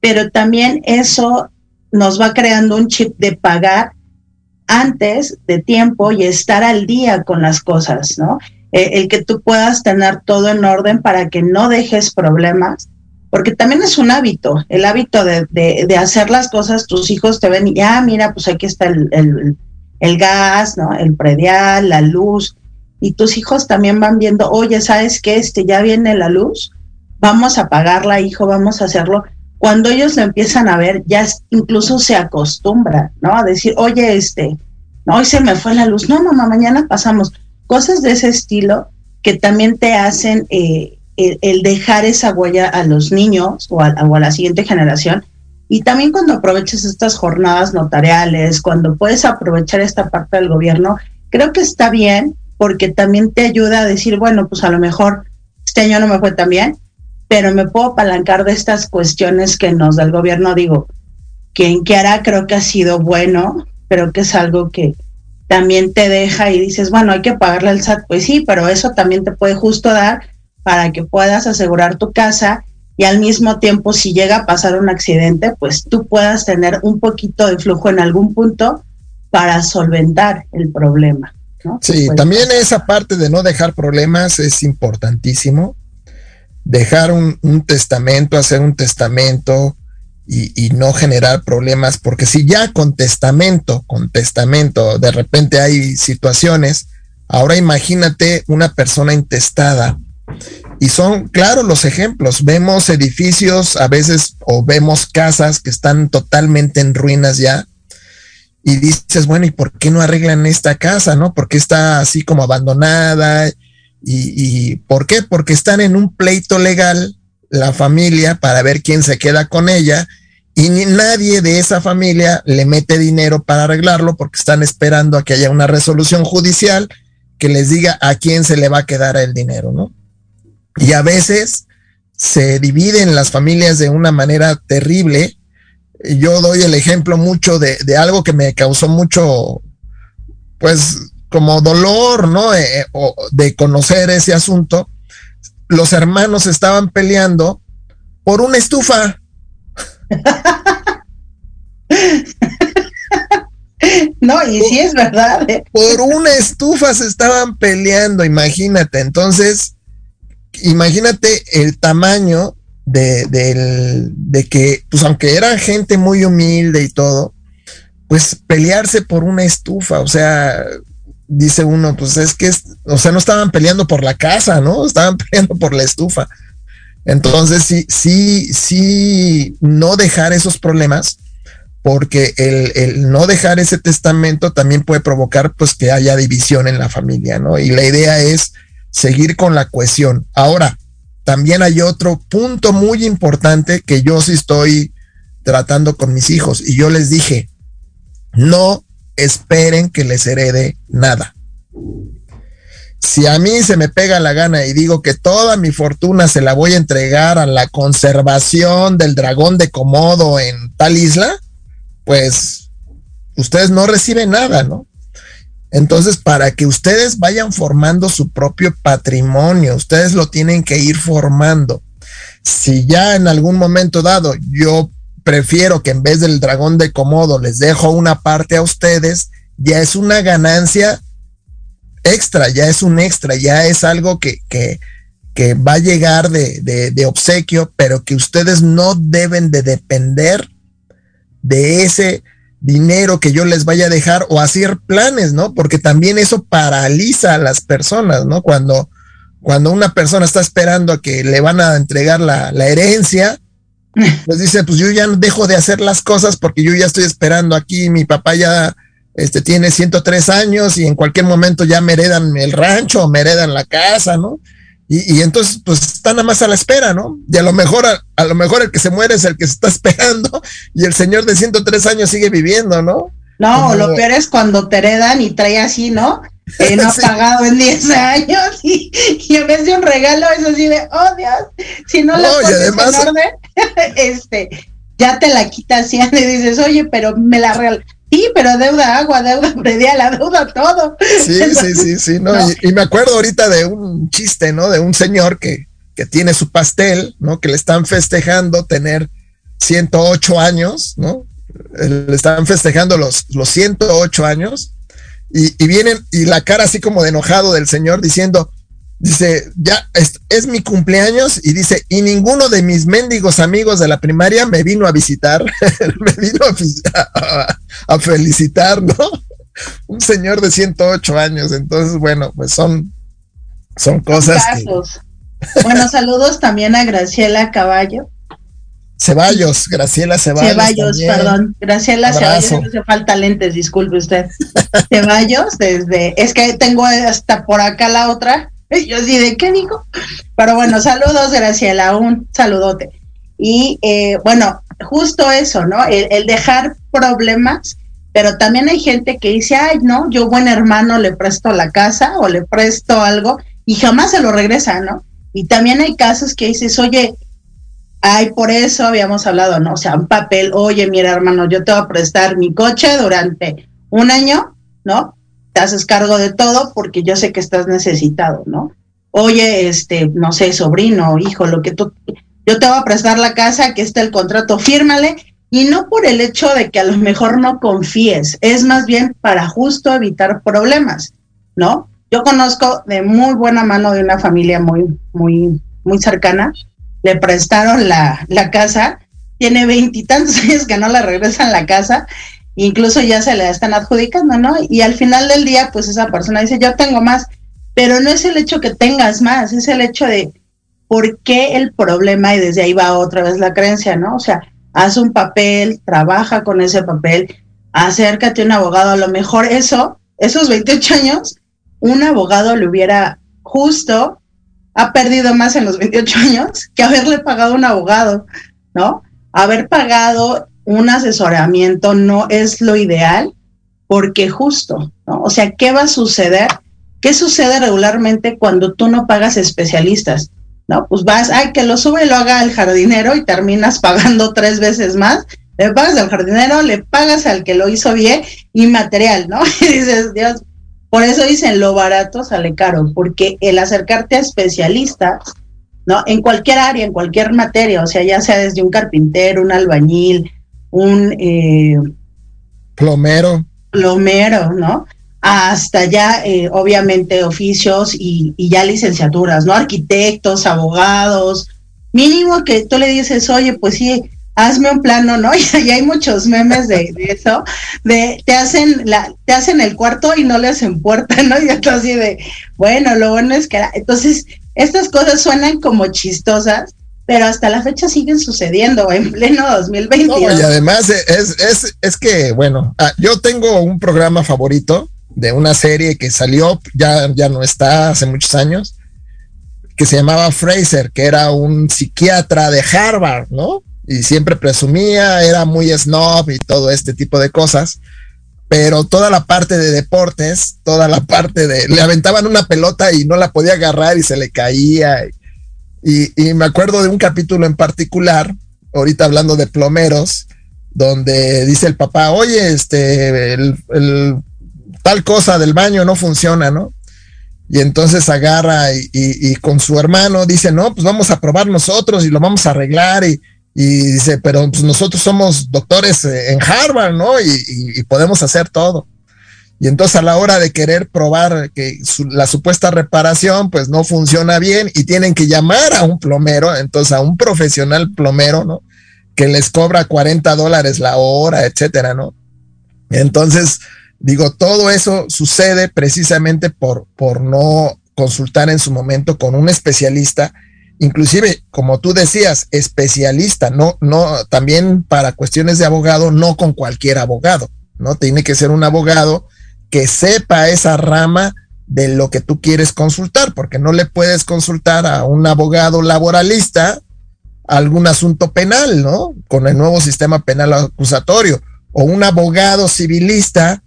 Speaker 3: pero también eso nos va creando un chip de pagar antes de tiempo y estar al día con las cosas, ¿no? Eh, el que tú puedas tener todo en orden para que no dejes problemas porque también es un hábito, el hábito de, de, hacer las cosas, tus hijos te ven y, ah, mira, pues aquí está el, el, gas, ¿no? El predial, la luz, y tus hijos también van viendo, oye, ¿sabes qué? Este, ya viene la luz, vamos a pagarla, hijo, vamos a hacerlo. Cuando ellos lo empiezan a ver, ya incluso se acostumbran, ¿no? A decir, oye, este, hoy se me fue la luz, no, mamá, mañana pasamos. Cosas de ese estilo que también te hacen eh, el, dejar esa huella a los niños o a, la siguiente generación. Y también cuando aprovechas estas jornadas notariales, cuando puedes aprovechar esta parte del gobierno, creo que está bien porque también te ayuda a decir, bueno, pues a lo mejor este año no me fue tan bien, pero me puedo apalancar de estas cuestiones que nos da el gobierno. Digo, quien hará creo que ha sido bueno, pero que es algo que también te deja y dices, bueno, hay que pagarle al SAT. Pues sí, pero eso también te puede justo dar para que puedas asegurar tu casa y al mismo tiempo si llega a pasar un accidente, pues tú puedas tener un poquito de flujo en algún punto para solventar el problema.
Speaker 1: Sí, pues, también esa parte de no dejar problemas es importantísimo. Dejar un, testamento, hacer un testamento y, y, no generar problemas, porque si ya con testamento, con testamento, de repente hay situaciones, ahora imagínate una persona intestada y son, claro, los ejemplos. Vemos edificios a veces o vemos casas que están totalmente en ruinas ya. Y dices, bueno, ¿y por qué no arreglan esta casa? ¿No? Porque está así como abandonada. Y, y ¿por qué? Porque están en un pleito legal la familia para ver quién se queda con ella y ni nadie de esa familia le mete dinero para arreglarlo porque están esperando a que haya una resolución judicial que les diga a quién se le va a quedar el dinero, ¿no? Y a veces se dividen las familias de una manera terrible. Yo doy el ejemplo mucho de, algo que me causó mucho, pues, como dolor, ¿no? Eh, eh, de conocer ese asunto. Los hermanos estaban peleando por una estufa. *laughs*
Speaker 3: No, y sí es verdad.
Speaker 1: ¿eh? Por una estufa se estaban peleando, imagínate. Entonces, imagínate el tamaño de, de, que, pues aunque era gente muy humilde y todo, pues pelearse por una estufa, o sea, dice uno, pues es que, o sea, no estaban peleando por la casa, ¿no? *laughs* Estaban peleando por la estufa. Entonces, sí, sí, sí, no dejar esos problemas, porque el, el, no dejar ese testamento también puede provocar, pues, que haya división en la familia, ¿no? Y la idea es seguir con la cohesión. Ahora, también hay otro punto muy importante que yo sí estoy tratando con mis hijos y yo les dije, no esperen que les herede nada. Si a mí se me pega la gana y digo que toda mi fortuna se la voy a entregar a la conservación del dragón de Komodo en tal isla, pues ustedes no reciben nada, ¿no? Entonces, para que ustedes vayan formando su propio patrimonio, ustedes lo tienen que ir formando. Si ya en algún momento dado yo prefiero que en vez del dragón de Komodo les dejo una parte a ustedes, ya es una ganancia extra, ya es un extra, ya es algo que, que, que va a llegar de, de, de obsequio, pero que ustedes no deben de depender de ese dinero que yo les vaya a dejar o hacer planes, ¿no? Porque también eso paraliza a las personas, ¿no? Cuando, cuando una persona está esperando a que le van a entregar la, la herencia, *laughs* pues dice, pues yo ya dejo de hacer las cosas porque yo ya estoy esperando aquí, mi papá ya este tiene 103 años y en cualquier momento ya me heredan el rancho o me heredan la casa, ¿no? Y, entonces, pues está nada más a la espera, ¿no? Y a lo mejor, a, lo mejor el que se muere es el que se está *laughs* esperando y el señor de 103 años sigue viviendo, ¿no?
Speaker 3: No, lo peor es cuando te heredan y trae así, ¿no? Eh, no *laughs* ha pagado en 10 años y, en vez de un regalo es así de, oh Dios, si no lo pones además, en orden, *laughs* este, ya te la quitas y dices, oye, pero me la regal Sí, pero deuda agua, deuda *laughs* la deuda todo.
Speaker 1: Sí, sí, sí, sí, no, Y, me acuerdo ahorita de un chiste, ¿no? De un señor que, que tiene su pastel, ¿no? Que le están festejando tener 108 años, ¿no? Le están festejando los, los 108 años y, y vienen y la cara así como de enojado del señor diciendo, Dice, ya es, mi cumpleaños y dice, y ninguno de mis mendigos amigos de la primaria me vino a visitar, *laughs* me vino a, felicitar, ¿no? *laughs* Un señor de 108 años, entonces, bueno, pues son, son cosas.
Speaker 3: Bueno, saludos también a Graciela Caballo.
Speaker 1: Ceballos, Graciela Ceballos.
Speaker 3: Ceballos, perdón. Graciela Ceballos, no hace falta lentes, disculpe usted. Ceballos, desde, es que tengo hasta por acá la otra, *laughs* Yo sí, ¿de qué digo? Pero bueno, saludos, Graciela, un saludote. Y eh, bueno, justo eso, ¿no? El, dejar problemas, pero también hay gente que dice, ay, no, yo buen hermano le presto la casa o le presto algo y jamás se lo regresa, ¿no? Y también hay casos que dices, oye, ay, por eso habíamos hablado, ¿no? O sea, un papel, oye, mira, hermano, yo te voy a prestar mi coche durante un año, ¿no? Te haces cargo de todo porque yo sé que estás necesitado, ¿no? Oye, este, no sé, sobrino, hijo, lo que tú, yo te voy a prestar la casa, que está el contrato, fírmale, y no por el hecho de que a lo mejor no confíes, es más bien para justo evitar problemas, ¿no? Yo conozco de muy buena mano de una familia muy, muy, muy cercana, le prestaron la, la casa, tiene veintitantos *laughs* años que no le regresan la casa incluso ya se le están adjudicando, ¿no? Y al final del día, pues esa persona dice, yo tengo más, pero no es el hecho que tengas más, es el hecho de por qué el problema y desde ahí va otra vez la creencia, ¿no? O sea, haz un papel, trabaja con ese papel, acércate a un abogado, a lo mejor eso, esos 28 años, un abogado le hubiera justo, ha perdido más en los 28 años que haberle pagado un abogado, ¿no? Haber pagado un asesoramiento no es lo ideal porque justo, ¿no? O sea, ¿qué va a suceder? ¿Qué sucede regularmente cuando tú no pagas especialistas? ¿No? Pues vas, ay, que lo sube y lo haga el jardinero y terminas *laughs* pagando tres veces más. Le pagas al jardinero, le pagas al que lo hizo bien y material, ¿no? *laughs* Y dices, Dios, por eso dicen lo barato sale caro, porque el acercarte a especialistas, ¿no? En cualquier área, en cualquier materia, o sea, ya sea desde un carpintero, un albañil, un eh,
Speaker 1: plomero.
Speaker 3: Plomero, ¿no? Hasta ya, eh, obviamente, oficios y, ya licenciaturas, ¿no? Arquitectos, abogados. Mínimo que tú le dices, oye, pues sí, hazme un plano, ¿no? *laughs* Y, hay muchos memes de, eso, de te hacen la, te hacen el cuarto y no le hacen puerta, *laughs* ¿no? Y tú así de, bueno, lo bueno es que, entonces, estas cosas suenan como chistosas, pero hasta la fecha siguen sucediendo en pleno 2022.
Speaker 1: y además es, es, es que, bueno, ah, yo tengo un programa favorito de una serie que salió, ya, ya no está, hace muchos años, que se llamaba Fraser, que era un psiquiatra de Harvard, ¿no? Y siempre presumía, era muy snob y todo este tipo de cosas, pero toda la parte de deportes, toda la parte de, le aventaban una pelota y no la podía agarrar y se le caía. Y, me acuerdo de un capítulo en particular, ahorita hablando de plomeros, donde dice el papá, oye, este, tal cosa del baño no funciona, ¿no? Y entonces agarra y, con su hermano dice, no, pues vamos a probar nosotros y lo vamos a arreglar. Y, dice, pero pues nosotros somos doctores en Harvard, ¿no? y podemos hacer todo. Y entonces a la hora de querer probar que la supuesta reparación pues no funciona bien y tienen que llamar a un plomero, entonces a un profesional plomero, ¿no? Que les cobra 40 dólares la hora, etcétera, ¿no? Entonces, digo, todo eso sucede precisamente por, por no consultar en su momento con un especialista, inclusive, como tú decías, especialista, no, no, también para cuestiones de abogado, no con cualquier abogado ¿no? Tiene que ser un abogado que sepa esa rama de lo que tú quieres consultar, porque no le puedes consultar a un abogado laboralista algún asunto penal, ¿no? Con el nuevo sistema penal acusatorio, o un abogado civilista,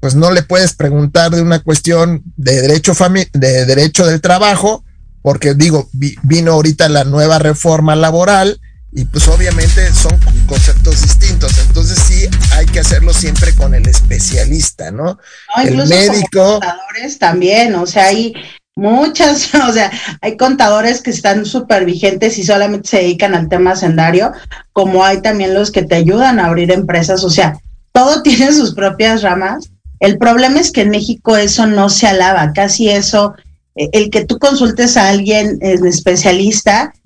Speaker 1: pues no le puedes preguntar de una cuestión de derecho de derecho del trabajo, porque digo, vino ahorita la nueva reforma laboral y pues obviamente son conceptos distintos. Entonces sí hay que hacerlo siempre con el especialista, ¿no?
Speaker 3: el médico. contadores también, o sea, hay muchas, *laughs* o sea, hay contadores que están súper vigentes y solamente se dedican al tema sendario, como hay también los que te ayudan a abrir empresas, o sea, todo *laughs* tiene sus propias ramas. El problema es que en México eso no se alaba, casi eso, eh, el que tú consultes a alguien especialista, pues,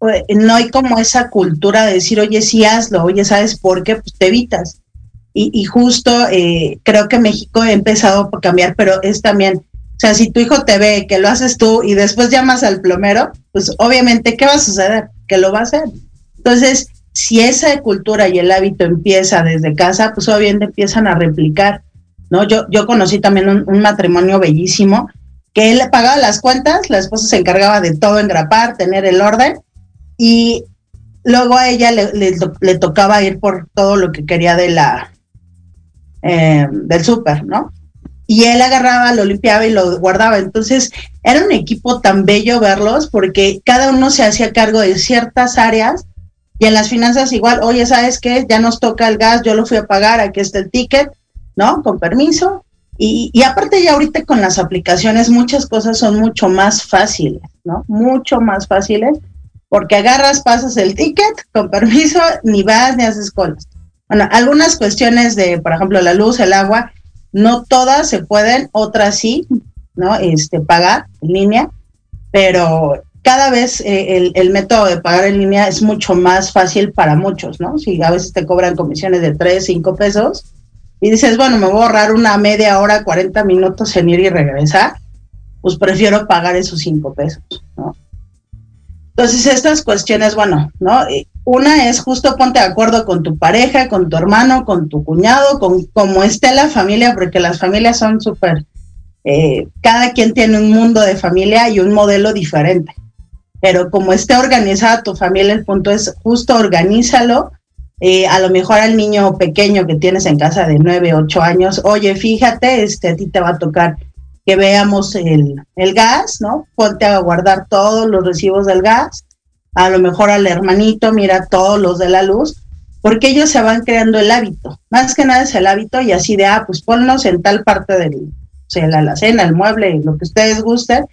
Speaker 3: no hay como esa cultura de decir, oye, sí hazlo, oye, ¿sabes por qué? Pues te evitas. Y, justo eh, creo que México ha empezado a cambiar, pero es también, o sea, si tu hijo te ve que lo haces tú y después llamas al plomero, pues obviamente, ¿qué va a suceder? Que lo va a hacer. Entonces, si esa cultura y el hábito empieza desde casa, pues obviamente empiezan a replicar, ¿no? Yo, yo conocí también un, un matrimonio bellísimo que él pagaba las cuentas, la esposa se encargaba de todo engrapar, tener el orden, y luego a ella le, tocaba ir por todo lo que quería de la eh, del súper, ¿no? Y él agarraba, lo limpiaba y lo guardaba. Entonces, era un equipo tan bello verlos porque cada uno se hacía cargo de ciertas áreas y en las finanzas igual, oye, ¿sabes qué? Ya nos toca el gas, yo lo fui a pagar, aquí está el ticket, ¿no? Con permiso. Y, y aparte ya ahorita con las aplicaciones muchas cosas son mucho más fáciles, ¿no? Mucho más fáciles porque agarras, pasas el ticket, con permiso, ni vas ni haces colas. Bueno, algunas cuestiones de, por ejemplo, la luz, el agua, no todas se pueden, otras sí, ¿no? Este, pagar en línea, pero cada vez eh, el, método de pagar en línea es mucho más fácil para muchos, ¿no? Si a veces te cobran comisiones de 3, 5 pesos y dices, bueno, me voy a ahorrar una media hora, 40 minutos en ir y regresar, pues prefiero pagar esos 5 pesos, ¿no? Entonces, estas cuestiones, bueno, ¿no? Eh, una es justo ponte de acuerdo con tu pareja, con tu hermano, con tu cuñado, con cómo esté la familia, porque las familias son súper, eh, cada quien tiene un mundo de familia y un modelo diferente. Pero como esté organizada tu familia, el punto es justo organízalo. Eh, a lo mejor al niño pequeño que tienes en casa de 9, 8 años, oye, fíjate, este, a ti te va a tocar que veamos el, gas, ¿no? Ponte a guardar todos los recibos del gas, a lo mejor al hermanito mira todos los de la luz, porque ellos se van creando el hábito. Más que nada es el hábito y así de, ah, pues ponnos en tal parte del, o sea, la alacena, el mueble, lo que ustedes gusten,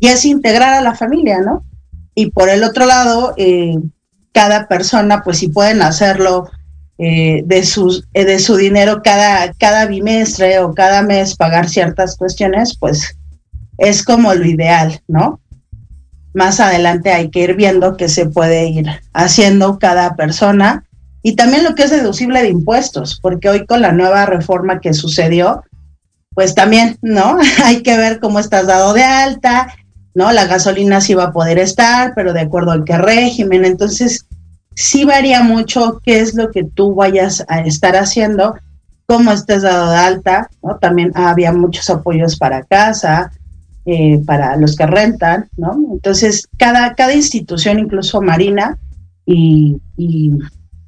Speaker 3: y es integrar a la familia, ¿no? Y por el otro lado, eh, cada persona, pues si pueden hacerlo eh, de, sus, eh, de su dinero cada, cada bimestre o cada mes pagar ciertas cuestiones, pues es como lo ideal, ¿no? Más adelante hay que ir viendo qué se puede ir haciendo cada persona y también lo que es deducible de impuestos, porque hoy con la nueva reforma que sucedió, pues también, ¿no? *laughs* hay que ver cómo estás dado de alta, ¿no? La gasolina sí va a poder estar, pero de acuerdo al qué régimen. Entonces, sí varía mucho qué es lo que tú vayas a estar haciendo, cómo estés dado de alta, ¿no? También había muchos apoyos para casa, eh, para los que rentan, ¿no? Entonces, cada, cada institución, incluso Marina y,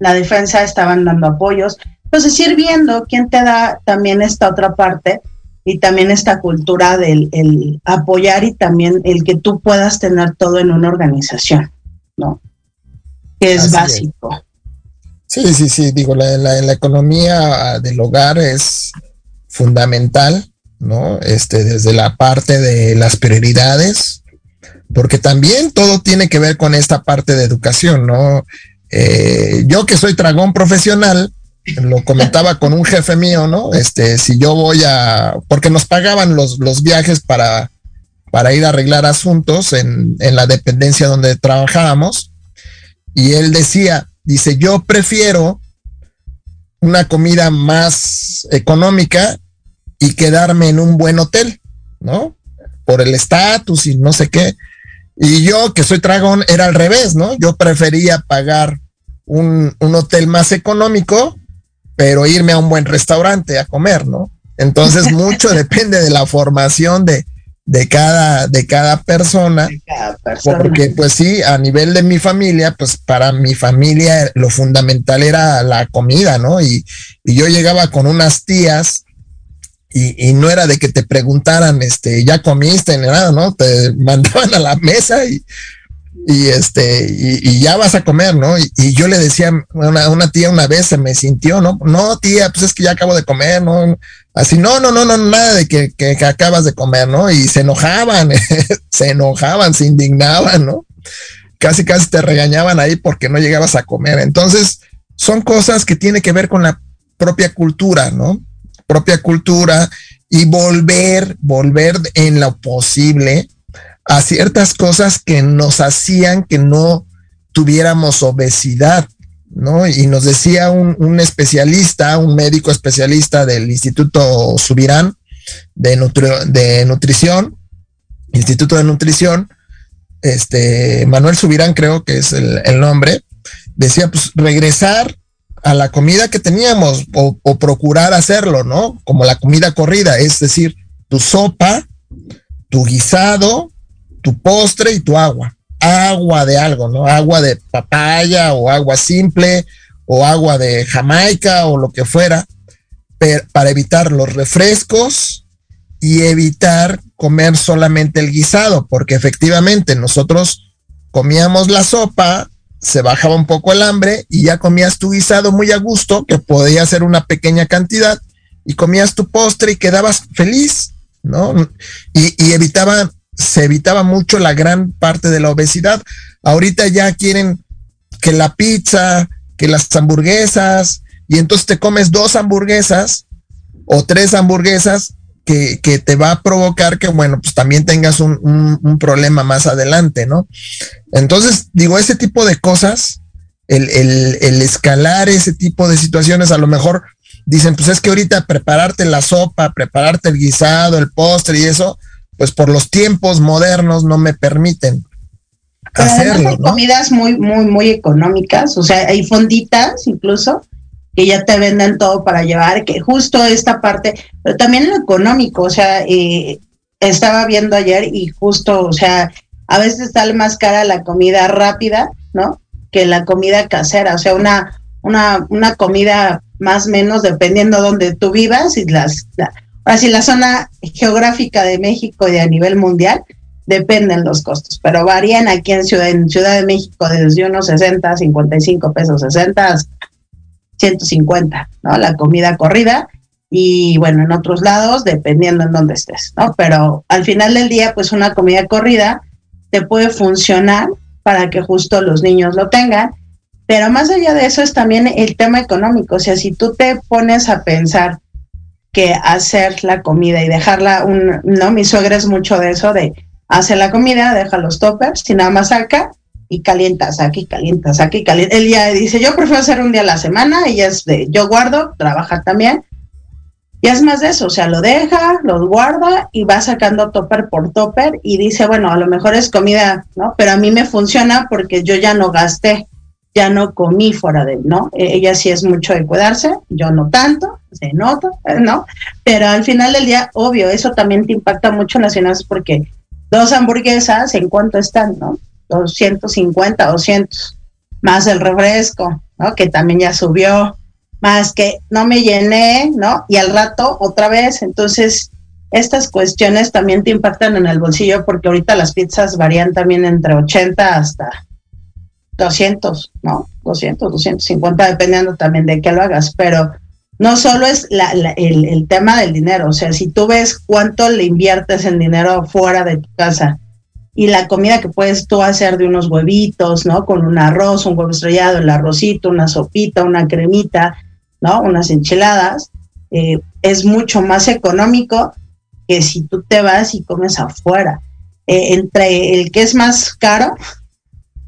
Speaker 3: la defensa estaban dando apoyos. Entonces, ir viendo quién te da también esta otra parte y también esta cultura del el apoyar y también el que tú puedas tener todo en una organización, ¿no? Que es básico.
Speaker 1: Sí, sí, sí, digo, la, la, economía del hogar es fundamental, ¿no? Este, desde la parte de las prioridades, porque también todo tiene que ver con esta parte de educación, ¿no? Eh, yo que soy dragón profesional, lo comentaba con un jefe mío, ¿no? Este, si yo voy a, porque nos pagaban los, los viajes para, para ir a arreglar asuntos en, en la dependencia donde trabajábamos, y él decía, dice, yo prefiero una comida más económica y quedarme en un buen hotel, ¿no? Por el estatus y no sé qué. Y yo, que soy dragón, era al revés, ¿no? Yo prefería pagar un, un, hotel más económico pero irme a un buen restaurante a comer, ¿no? Entonces mucho *laughs* depende de la formación de, de cada, de cada persona, porque pues sí, a nivel de mi familia, pues para mi familia lo fundamental era la comida, ¿no? Y, y yo llegaba con unas tías y, y, no era de que te preguntaran, este, ya comiste ni nada, ¿no? Te *laughs* mandaban a la mesa y, y este, y, ya vas a comer, ¿no? Y, yo le decía a una, tía una vez, se me sintió, ¿no? No, tía, pues es que ya acabo de comer, ¿no? Así, no, no, no, no, nada de que, que, acabas de comer, ¿no? Y se enojaban, *laughs* se enojaban, se indignaban, ¿no? Casi, casi te regañaban ahí porque no llegabas a comer. Entonces, son cosas que tienen que ver con la propia cultura, ¿no? Propia cultura y volver, volver en lo posible a ciertas cosas que nos hacían que no tuviéramos obesidad, ¿no? Y nos decía un, especialista, un médico especialista del Instituto Subirán de, de Nutrición, Instituto de Nutrición, este, Manuel Subirán creo que es el, nombre, decía, pues regresar a la comida que teníamos o, procurar hacerlo, ¿no? Como la comida corrida, es decir, tu sopa, tu guisado, tu postre y tu agua agua de algo, ¿no? Agua de papaya o agua simple o agua de Jamaica o lo que fuera, para evitar los refrescos y evitar comer solamente el guisado, porque efectivamente nosotros comíamos la sopa, se bajaba un poco el hambre y ya comías tu guisado muy a gusto, que podía ser una pequeña cantidad, y comías tu postre y quedabas feliz, ¿no? Y, y evitaba se evitaba mucho la gran parte de la obesidad. Ahorita ya quieren que la pizza, que las hamburguesas, y entonces te comes dos hamburguesas o tres hamburguesas que, que te va a provocar que, bueno, pues también tengas un, un, problema más adelante, ¿no? Entonces, digo, ese tipo de cosas, el, el, el escalar ese tipo de situaciones, a lo mejor dicen, pues es que ahorita prepararte la sopa, prepararte el guisado, el postre y eso, pues por los tiempos modernos no me permiten hacerlo.
Speaker 3: Hay comidas muy, muy, muy económicas, o sea, hay fonditas incluso que ya te venden todo para llevar, que justo esta parte, pero también lo económico, o sea, eh, estaba viendo ayer y justo, o sea, a veces sale más cara la comida rápida, ¿no? Que la comida casera, o sea, una, una, una comida más o menos dependiendo donde tú vivas y las, Así la zona geográfica de México y a nivel mundial dependen los costos, pero varían aquí en Ciudad, en Ciudad de México desde unos 60, 55 pesos, 60 hasta 150, ¿no? La comida corrida y bueno, en otros lados, dependiendo en dónde estés, ¿no? Pero al final del día, pues una comida corrida te puede funcionar para que justo los niños lo tengan, pero más allá de eso es también el tema económico, o sea, si tú te pones a pensar que hacer la comida y dejarla, un, ¿no? Mi suegra es mucho de eso, de hacer la comida, deja los toppers y nada más saca y calientas aquí, calientas aquí, calientas. Él ya dice, yo prefiero hacer un día a la semana y es de, yo guardo, trabaja también. Y es más de eso, o sea, lo deja, los guarda y va sacando topper por topper y dice, bueno, a lo mejor es comida, ¿no? Pero a mí me funciona porque yo ya no gasté ya no comí fuera de él, ¿no? E, ella sí es mucho de cuidarse, yo no tanto, se nota, *laughs* ¿no? Pero al final del día, obvio, eso también te impacta mucho en las finanzas porque dos hamburguesas, ¿en cuánto están, no? 250, 200, más el refresco, ¿no? Que también ya subió, más que no me llené, ¿no? Y al rato otra vez, entonces estas cuestiones también te impactan en el bolsillo porque ahorita las pizzas varían también entre 80 hasta 200, ¿no? 200, 250, dependiendo también de qué lo hagas, pero no solo es el, tema del dinero, o sea, si tú ves cuánto le inviertes en dinero fuera de tu casa y la comida que puedes tú hacer de unos huevitos, ¿no? Con un arroz, un huevo estrellado, el arrocito, una sopita, una cremita, ¿no? Unas enchiladas, eh, es mucho más económico que si tú te vas y comes afuera. Eh, entre el que es más caro,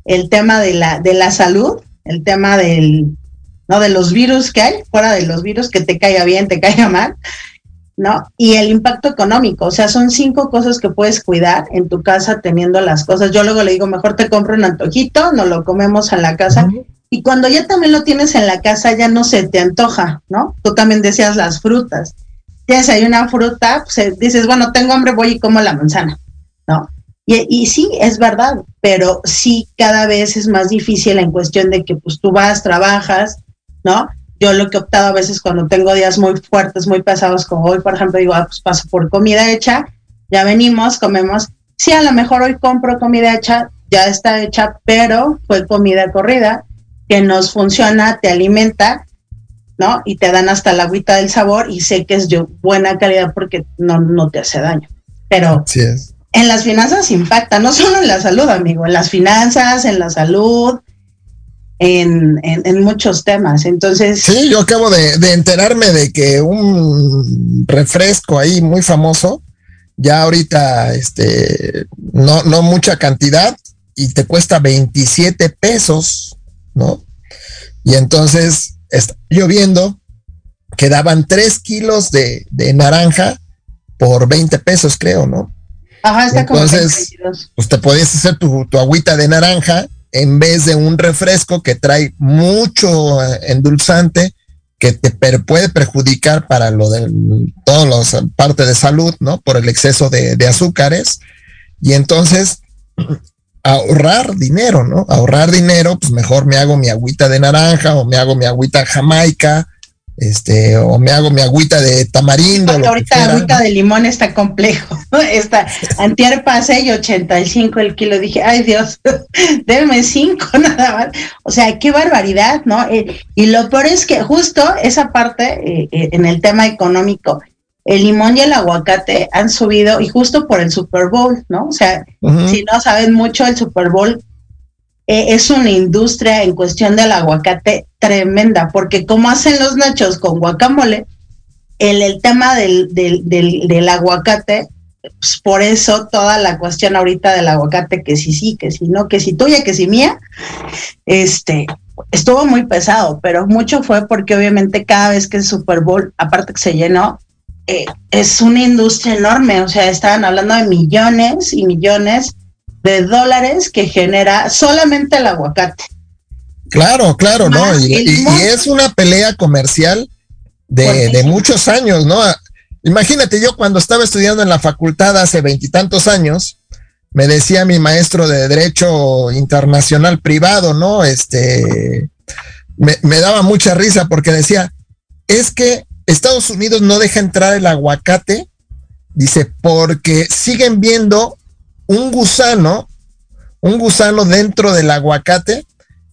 Speaker 3: el tema de la, de la salud, el tema del, ¿no? De los virus que hay, fuera de los virus, que te caiga bien, te *laughs* caiga mal, ¿no? Y el impacto económico, o sea, son cinco cosas que puedes cuidar en tu casa teniendo las cosas. Yo luego le digo, mejor te compro un antojito, no lo comemos en la casa Y cuando ya también lo tienes en la casa, ya no se te antoja, ¿no? Tú también decías las frutas. Tienes ahí una fruta, pues eh, dices, bueno, tengo hambre, voy y como la manzana, ¿no? Y, sí, es verdad, pero sí cada vez es más difícil en cuestión de que pues tú vas, trabajas, ¿no? Yo lo que he optado a veces cuando tengo días muy fuertes, muy pesados, como hoy, por ejemplo, digo, ah, pues paso por comida hecha, ya venimos, comemos. Sí, a lo mejor hoy compro comida hecha, ya está hecha, pero fue comida corrida que nos funciona, te alimenta, ¿no? Y te dan hasta la agüita del sabor y sé que es de buena calidad porque no, no te hace daño. Pero en las finanzas impacta, no solo en la salud, amigo, en las finanzas, en la salud, en, muchos temas. Entonces.
Speaker 1: Sí, yo acabo de, enterarme de que un refresco ahí muy famoso, ya ahorita, este, no, no mucha cantidad, y te cuesta 27 pesos. ¿no? Y entonces, lloviendo, quedaban tres kilos de, naranja por 20 pesos, creo, ¿no?
Speaker 3: Ajá, está
Speaker 1: entonces, pues te podías hacer tu, agüita de naranja en vez de un refresco que trae mucho eh, endulzante que te puede perjudicar para lo de todas las partes de salud, ¿no? Por el exceso de, de azúcares. Y entonces *clears throat* ahorrar dinero, ¿no? Ahorrar dinero, pues mejor me hago mi agüita de naranja o me hago mi agüita jamaica, este, o me hago mi agüita de tamarindo.
Speaker 3: ahorita agüita de limón está complejo. *laughs* Está antier pasé y 85 el kilo. Dije, ay Dios, *laughs* déme cinco *laughs* nada más. O sea, qué barbaridad, ¿no? Eh, y lo peor es que justo esa parte eh, eh, en el tema económico, el limón y el aguacate han subido y justo por el Super Bowl, ¿no? O sea, si no saben mucho, el Super Bowl eh, es una industria en cuestión del aguacate tremenda, porque como hacen los nachos con guacamole, el, el tema del, del, del, aguacate, pues por eso toda la cuestión ahorita del aguacate, que sí, sí, que sí, no, que si tuya, que si mía, este, estuvo muy pesado, pero mucho fue porque obviamente cada vez que el Super Bowl, aparte que se llenó, eh, es una industria enorme, o sea, estaban hablando de millones y millones de dólares que genera solamente el aguacate.
Speaker 1: Claro, claro, ¿no? Y, es una pelea comercial de, muchos años, ¿no? Imagínate, yo cuando estaba estudiando en la facultad hace veintitantos años, me decía mi maestro de Derecho Internacional Privado, ¿no? Este, me, me daba mucha risa porque decía, es que Estados Unidos no deja entrar el aguacate, dice, porque siguen viendo un gusano, un gusano dentro del aguacate,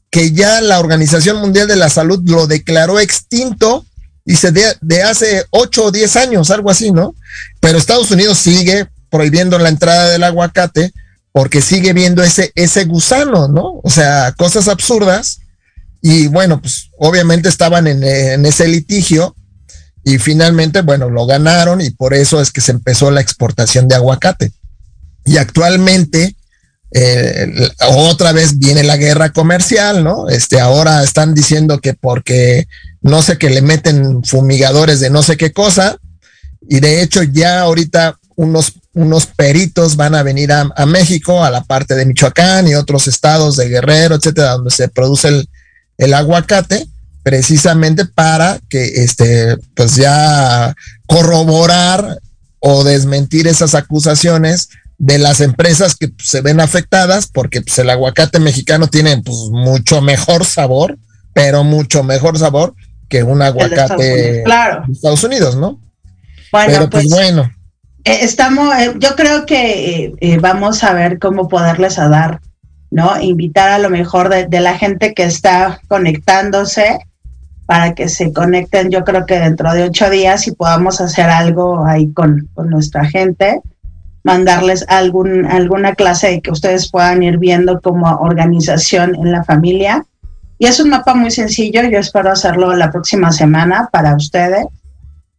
Speaker 1: que ya la Organización Mundial de la Salud lo declaró extinto, dice, de, de hace 8 o 10 años, algo así, ¿no? Pero Estados Unidos sigue prohibiendo la entrada del aguacate porque sigue viendo ese, ese gusano, ¿no? O sea, cosas absurdas. Y bueno, pues obviamente estaban en, en ese litigio y finalmente, bueno, lo ganaron y por eso es que se empezó la exportación de aguacate. Y actualmente, eh, otra vez viene la guerra comercial, ¿no? Este, ahora están diciendo que porque no sé que le meten fumigadores de no sé qué cosa, y de hecho ya ahorita unos, unos peritos van a venir a, a México, a la parte de Michoacán y otros estados de Guerrero, etcétera, donde se produce el, el aguacate precisamente para que este, pues ya corroborar o desmentir esas acusaciones de las empresas que pues, se ven afectadas, porque pues, el aguacate mexicano tiene pues, mucho mejor sabor, pero mucho mejor sabor que un aguacate de Estados Unidos, ¿no?
Speaker 3: Bueno, pero, pues, pues, bueno. Eh, estamos, eh, yo creo que eh, vamos a ver cómo poderles a dar, ¿no? Invitar a lo mejor de, de la gente que está conectándose para que se conecten, yo creo que dentro de ocho días y podamos hacer algo ahí con, nuestra gente, mandarles algún, alguna clase que ustedes puedan ir viendo como organización en la familia. Y es un mapa muy sencillo, yo espero hacerlo la próxima semana para ustedes,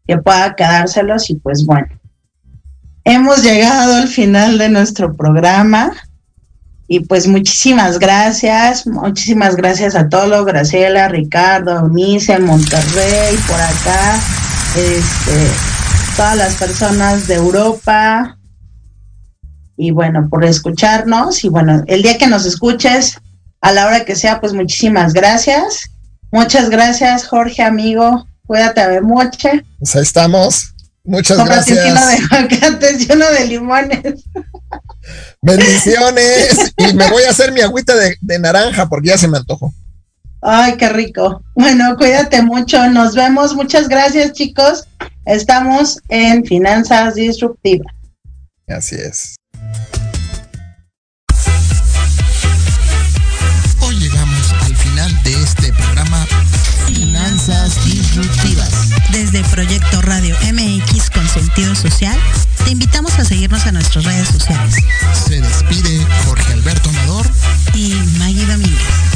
Speaker 3: que pueda quedárselos y pues bueno. Hemos llegado al final de nuestro programa. Y pues muchísimas gracias, muchísimas gracias a todos, Graciela, Ricardo, Eunice, Monterrey, por acá, este, todas las personas de Europa. Y bueno, por escucharnos. Y bueno, el día que nos escuches, a la hora que sea, pues muchísimas gracias. Muchas gracias, Jorge, amigo. Cuídate a mucho.
Speaker 1: Pues ahí estamos. Muchas
Speaker 3: Cómprate
Speaker 1: gracias.
Speaker 3: un kilo de y uno de limones. *laughs*
Speaker 1: Bendiciones. y me voy a hacer mi agüita de, de naranja porque ya se me antojó.
Speaker 3: Ay, qué rico. Bueno, cuídate mucho. Nos vemos. Muchas gracias, chicos. Estamos en Finanzas Disruptivas.
Speaker 1: Así es.
Speaker 4: Finanzas disruptivas.
Speaker 2: Desde Proyecto Radio MX con sentido social, te invitamos a seguirnos en nuestras redes sociales.
Speaker 5: Se despide Jorge Alberto Amador.
Speaker 2: Y Maggie Domínguez.